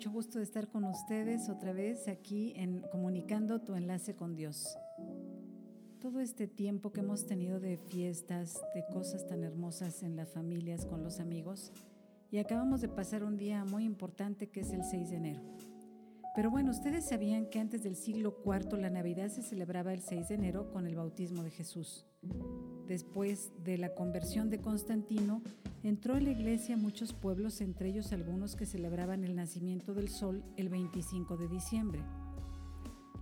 Mucho gusto de estar con ustedes otra vez aquí en Comunicando tu enlace con Dios todo este tiempo que hemos tenido de fiestas, de cosas tan hermosas en las familias, con los amigos, y acabamos de pasar un día muy importante que es el 6 de enero. Pero bueno, ustedes sabían que antes del siglo IV la Navidad se celebraba el 6 de enero con el bautismo de Jesús. Después de la conversión de Constantino, entró en la iglesia muchos pueblos, entre ellos algunos que celebraban el nacimiento del sol el 25 de diciembre.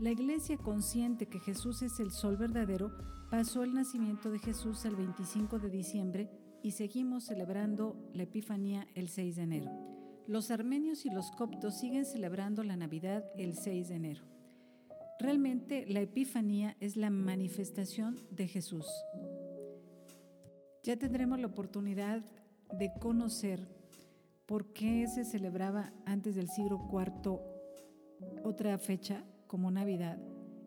La iglesia consciente que Jesús es el sol verdadero pasó el nacimiento de Jesús el 25 de diciembre y seguimos celebrando la Epifanía el 6 de enero. Los armenios y los coptos siguen celebrando la Navidad el 6 de enero. Realmente la Epifanía es la manifestación de Jesús. Ya tendremos la oportunidad de conocer por qué se celebraba antes del siglo IV otra fecha como Navidad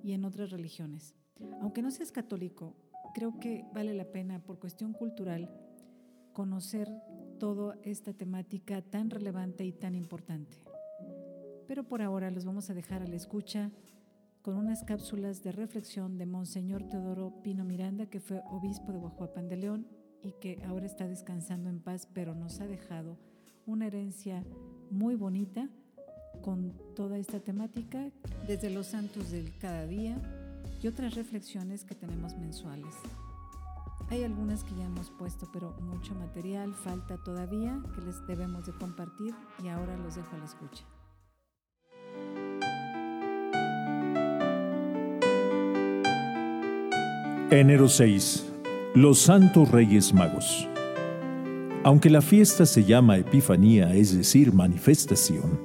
y en otras religiones. Aunque no seas católico, creo que vale la pena por cuestión cultural conocer toda esta temática tan relevante y tan importante. Pero por ahora los vamos a dejar a la escucha con unas cápsulas de reflexión de Monseñor Teodoro Pino Miranda, que fue obispo de Guajuapan de León y que ahora está descansando en paz, pero nos ha dejado una herencia muy bonita con toda esta temática desde los santos del cada día y otras reflexiones que tenemos mensuales. Hay algunas que ya hemos puesto, pero mucho material falta todavía que les debemos de compartir y ahora los dejo a la escucha. Enero 6. Los Santos Reyes Magos. Aunque la fiesta se llama Epifanía, es decir, manifestación,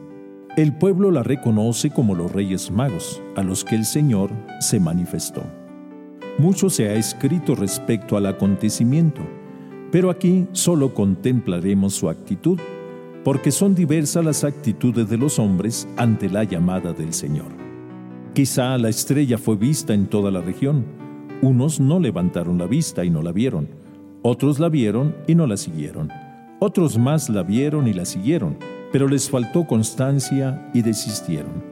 el pueblo la reconoce como los Reyes Magos, a los que el Señor se manifestó. Mucho se ha escrito respecto al acontecimiento, pero aquí solo contemplaremos su actitud, porque son diversas las actitudes de los hombres ante la llamada del Señor. Quizá la estrella fue vista en toda la región. Unos no levantaron la vista y no la vieron, otros la vieron y no la siguieron, otros más la vieron y la siguieron pero les faltó constancia y desistieron.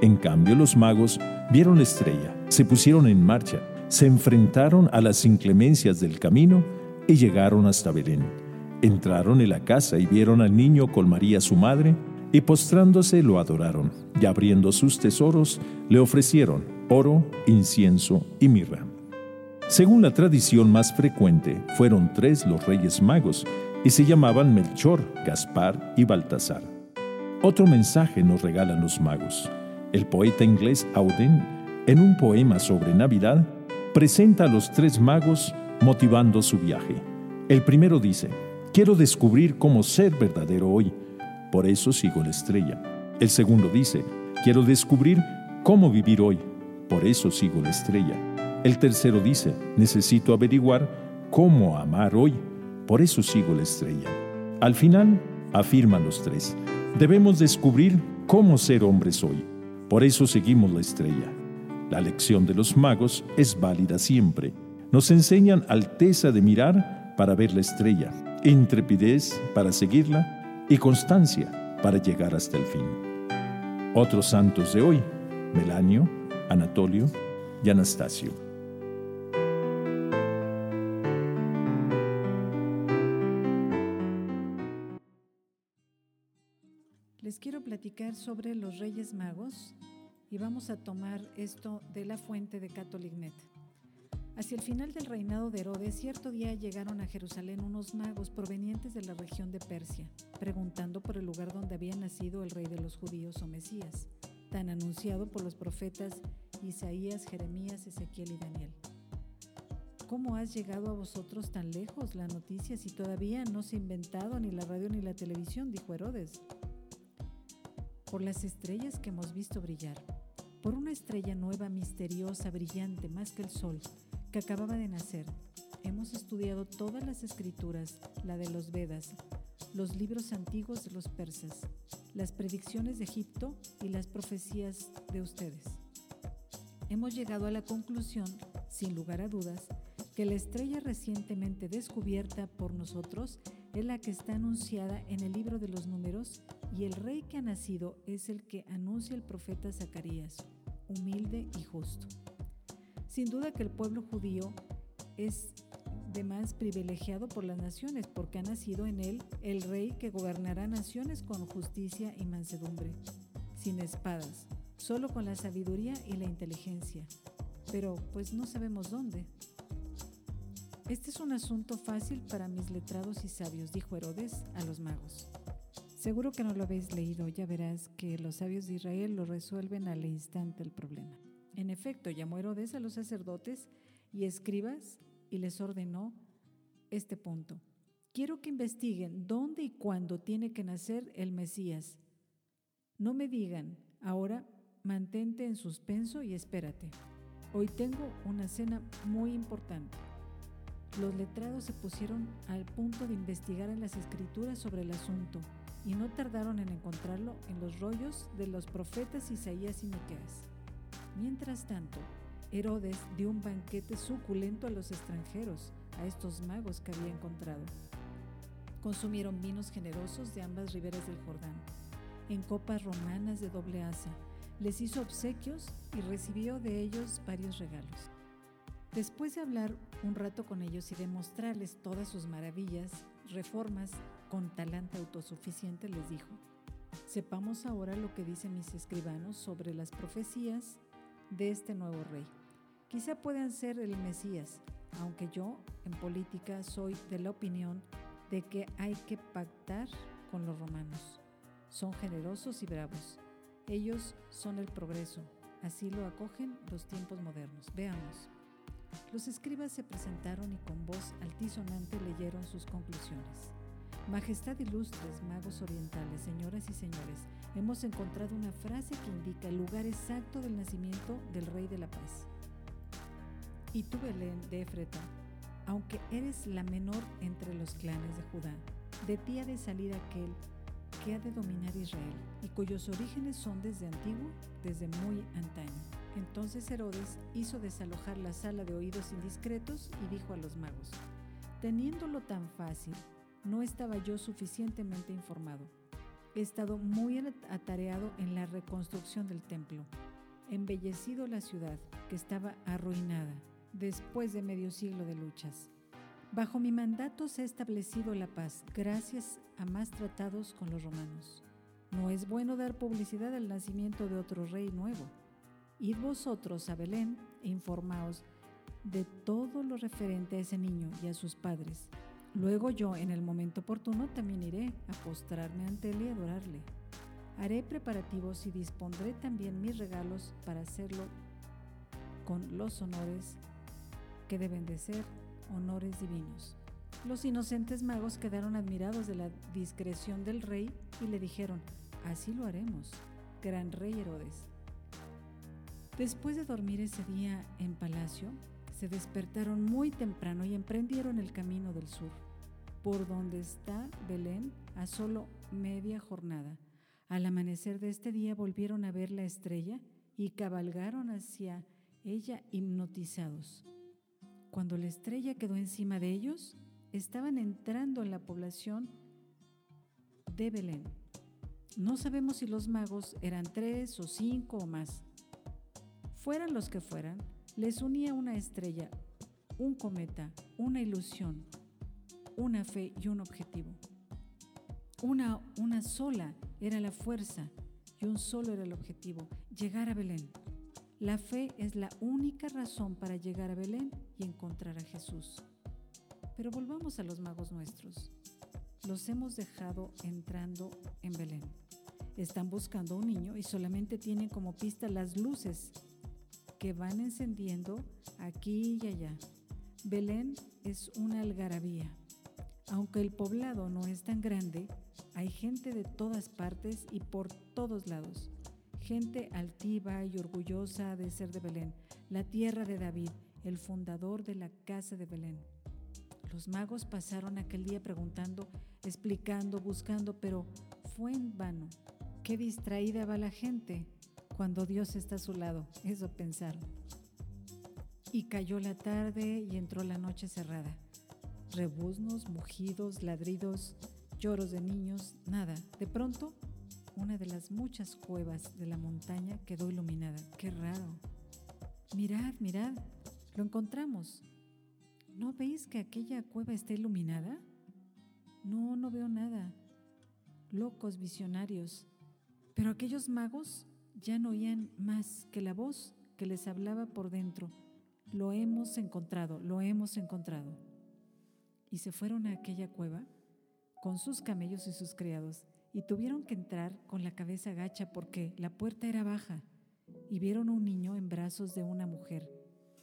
En cambio, los magos vieron la estrella, se pusieron en marcha, se enfrentaron a las inclemencias del camino y llegaron hasta Belén. Entraron en la casa y vieron al niño con María su madre, y postrándose lo adoraron, y abriendo sus tesoros le ofrecieron oro, incienso y mirra. Según la tradición más frecuente, fueron tres los reyes magos, y se llamaban Melchor, Gaspar y Baltasar. Otro mensaje nos regalan los magos. El poeta inglés Auden, en un poema sobre Navidad, presenta a los tres magos motivando su viaje. El primero dice, quiero descubrir cómo ser verdadero hoy, por eso sigo la estrella. El segundo dice, quiero descubrir cómo vivir hoy, por eso sigo la estrella. El tercero dice, necesito averiguar cómo amar hoy, por eso sigo la estrella. Al final, afirman los tres, debemos descubrir cómo ser hombres hoy. Por eso seguimos la estrella. La lección de los magos es válida siempre. Nos enseñan alteza de mirar para ver la estrella, intrepidez para seguirla y constancia para llegar hasta el fin. Otros santos de hoy, Melanio, Anatolio y Anastasio. Les quiero platicar sobre los Reyes Magos y vamos a tomar esto de la fuente de Catolignet. Hacia el final del reinado de Herodes, cierto día llegaron a Jerusalén unos magos provenientes de la región de Persia, preguntando por el lugar donde había nacido el rey de los judíos o Mesías, tan anunciado por los profetas Isaías, Jeremías, Ezequiel y Daniel. ¿Cómo has llegado a vosotros tan lejos la noticia si todavía no se ha inventado ni la radio ni la televisión? dijo Herodes. Por las estrellas que hemos visto brillar, por una estrella nueva, misteriosa, brillante, más que el sol, que acababa de nacer. Hemos estudiado todas las escrituras, la de los Vedas, los libros antiguos de los persas, las predicciones de Egipto y las profecías de ustedes. Hemos llegado a la conclusión, sin lugar a dudas, que la estrella recientemente descubierta por nosotros es la que está anunciada en el libro de los números y el rey que ha nacido es el que anuncia el profeta Zacarías, humilde y justo. Sin duda que el pueblo judío es de más privilegiado por las naciones, porque ha nacido en él el rey que gobernará naciones con justicia y mansedumbre, sin espadas, solo con la sabiduría y la inteligencia. Pero pues no sabemos dónde. Este es un asunto fácil para mis letrados y sabios, dijo Herodes a los magos. Seguro que no lo habéis leído, ya verás que los sabios de Israel lo resuelven al instante el problema. En efecto, llamó Herodes a los sacerdotes y escribas y les ordenó este punto. Quiero que investiguen dónde y cuándo tiene que nacer el Mesías. No me digan, ahora mantente en suspenso y espérate. Hoy tengo una cena muy importante. Los letrados se pusieron al punto de investigar en las escrituras sobre el asunto y no tardaron en encontrarlo en los rollos de los profetas Isaías y Miqueas. Mientras tanto, Herodes dio un banquete suculento a los extranjeros, a estos magos que había encontrado. Consumieron vinos generosos de ambas riberas del Jordán, en copas romanas de doble asa. Les hizo obsequios y recibió de ellos varios regalos. Después de hablar un rato con ellos y demostrarles todas sus maravillas, reformas con talante autosuficiente, les dijo, sepamos ahora lo que dicen mis escribanos sobre las profecías de este nuevo rey. Quizá puedan ser el Mesías, aunque yo en política soy de la opinión de que hay que pactar con los romanos. Son generosos y bravos. Ellos son el progreso. Así lo acogen los tiempos modernos. Veamos. Los escribas se presentaron y con voz altisonante leyeron sus conclusiones. Majestad ilustres, magos orientales, señoras y señores, hemos encontrado una frase que indica el lugar exacto del nacimiento del Rey de la Paz. Y tú, Belén de Efreta, aunque eres la menor entre los clanes de Judá, de ti ha de salir aquel que ha de dominar Israel y cuyos orígenes son desde antiguo, desde muy antaño. Entonces Herodes hizo desalojar la sala de oídos indiscretos y dijo a los magos, teniéndolo tan fácil, no estaba yo suficientemente informado. He estado muy atareado en la reconstrucción del templo, embellecido la ciudad que estaba arruinada después de medio siglo de luchas. Bajo mi mandato se ha establecido la paz gracias a más tratados con los romanos. No es bueno dar publicidad al nacimiento de otro rey nuevo. Id vosotros a Belén e informaos de todo lo referente a ese niño y a sus padres Luego yo, en el momento oportuno, también iré a postrarme ante él y adorarle. Haré preparativos y dispondré también mis regalos para hacerlo con los honores que deben de ser honores divinos. Los inocentes magos quedaron admirados de la discreción del rey y le dijeron, así lo haremos, gran rey Herodes. Después de dormir ese día en palacio, se despertaron muy temprano y emprendieron el camino del sur, por donde está Belén a solo media jornada. Al amanecer de este día volvieron a ver la estrella y cabalgaron hacia ella hipnotizados. Cuando la estrella quedó encima de ellos, estaban entrando en la población de Belén. No sabemos si los magos eran tres o cinco o más. Fueran los que fueran, les unía una estrella, un cometa, una ilusión, una fe y un objetivo. Una, una sola era la fuerza y un solo era el objetivo, llegar a Belén. La fe es la única razón para llegar a Belén y encontrar a Jesús. Pero volvamos a los magos nuestros. Los hemos dejado entrando en Belén. Están buscando a un niño y solamente tienen como pista las luces que van encendiendo aquí y allá. Belén es una algarabía. Aunque el poblado no es tan grande, hay gente de todas partes y por todos lados. Gente altiva y orgullosa de ser de Belén, la tierra de David, el fundador de la casa de Belén. Los magos pasaron aquel día preguntando, explicando, buscando, pero fue en vano. Qué distraída va la gente cuando Dios está a su lado, eso pensaron. Y cayó la tarde y entró la noche cerrada. Rebuznos, mugidos, ladridos, lloros de niños, nada. De pronto, una de las muchas cuevas de la montaña quedó iluminada. ¡Qué raro! Mirad, mirad, lo encontramos. ¿No veis que aquella cueva está iluminada? No, no veo nada. Locos visionarios. Pero aquellos magos ya no oían más que la voz que les hablaba por dentro. Lo hemos encontrado, lo hemos encontrado. Y se fueron a aquella cueva con sus camellos y sus criados, y tuvieron que entrar con la cabeza gacha porque la puerta era baja, y vieron un niño en brazos de una mujer,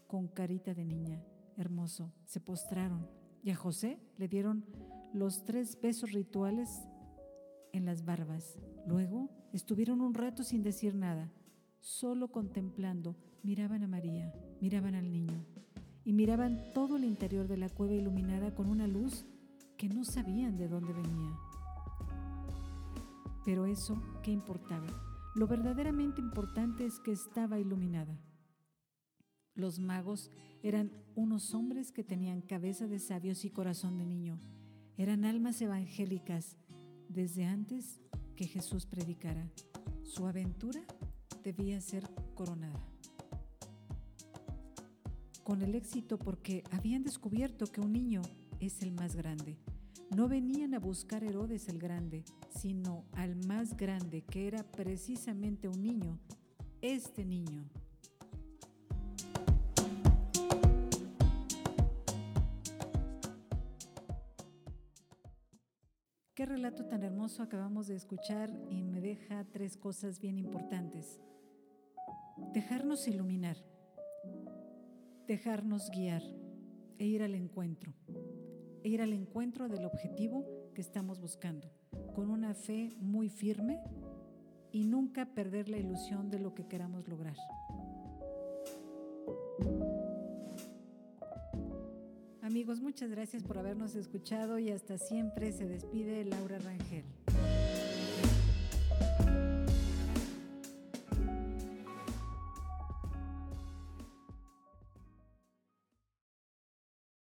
con carita de niña, hermoso. Se postraron, y a José le dieron los tres besos rituales en las barbas. Luego estuvieron un rato sin decir nada, solo contemplando, miraban a María, miraban al niño, y miraban todo el interior de la cueva iluminada con una luz que no sabían de dónde venía. Pero eso, ¿qué importaba? Lo verdaderamente importante es que estaba iluminada. Los magos eran unos hombres que tenían cabeza de sabios y corazón de niño. Eran almas evangélicas desde antes que Jesús predicara. Su aventura debía ser coronada. Con el éxito porque habían descubierto que un niño es el más grande. No venían a buscar Herodes el Grande, sino al más grande, que era precisamente un niño, este niño. Qué relato tan hermoso acabamos de escuchar y me deja tres cosas bien importantes. Dejarnos iluminar, dejarnos guiar e ir al encuentro e ir al encuentro del objetivo que estamos buscando, con una fe muy firme y nunca perder la ilusión de lo que queramos lograr. Amigos, muchas gracias por habernos escuchado y hasta siempre se despide Laura Rangel.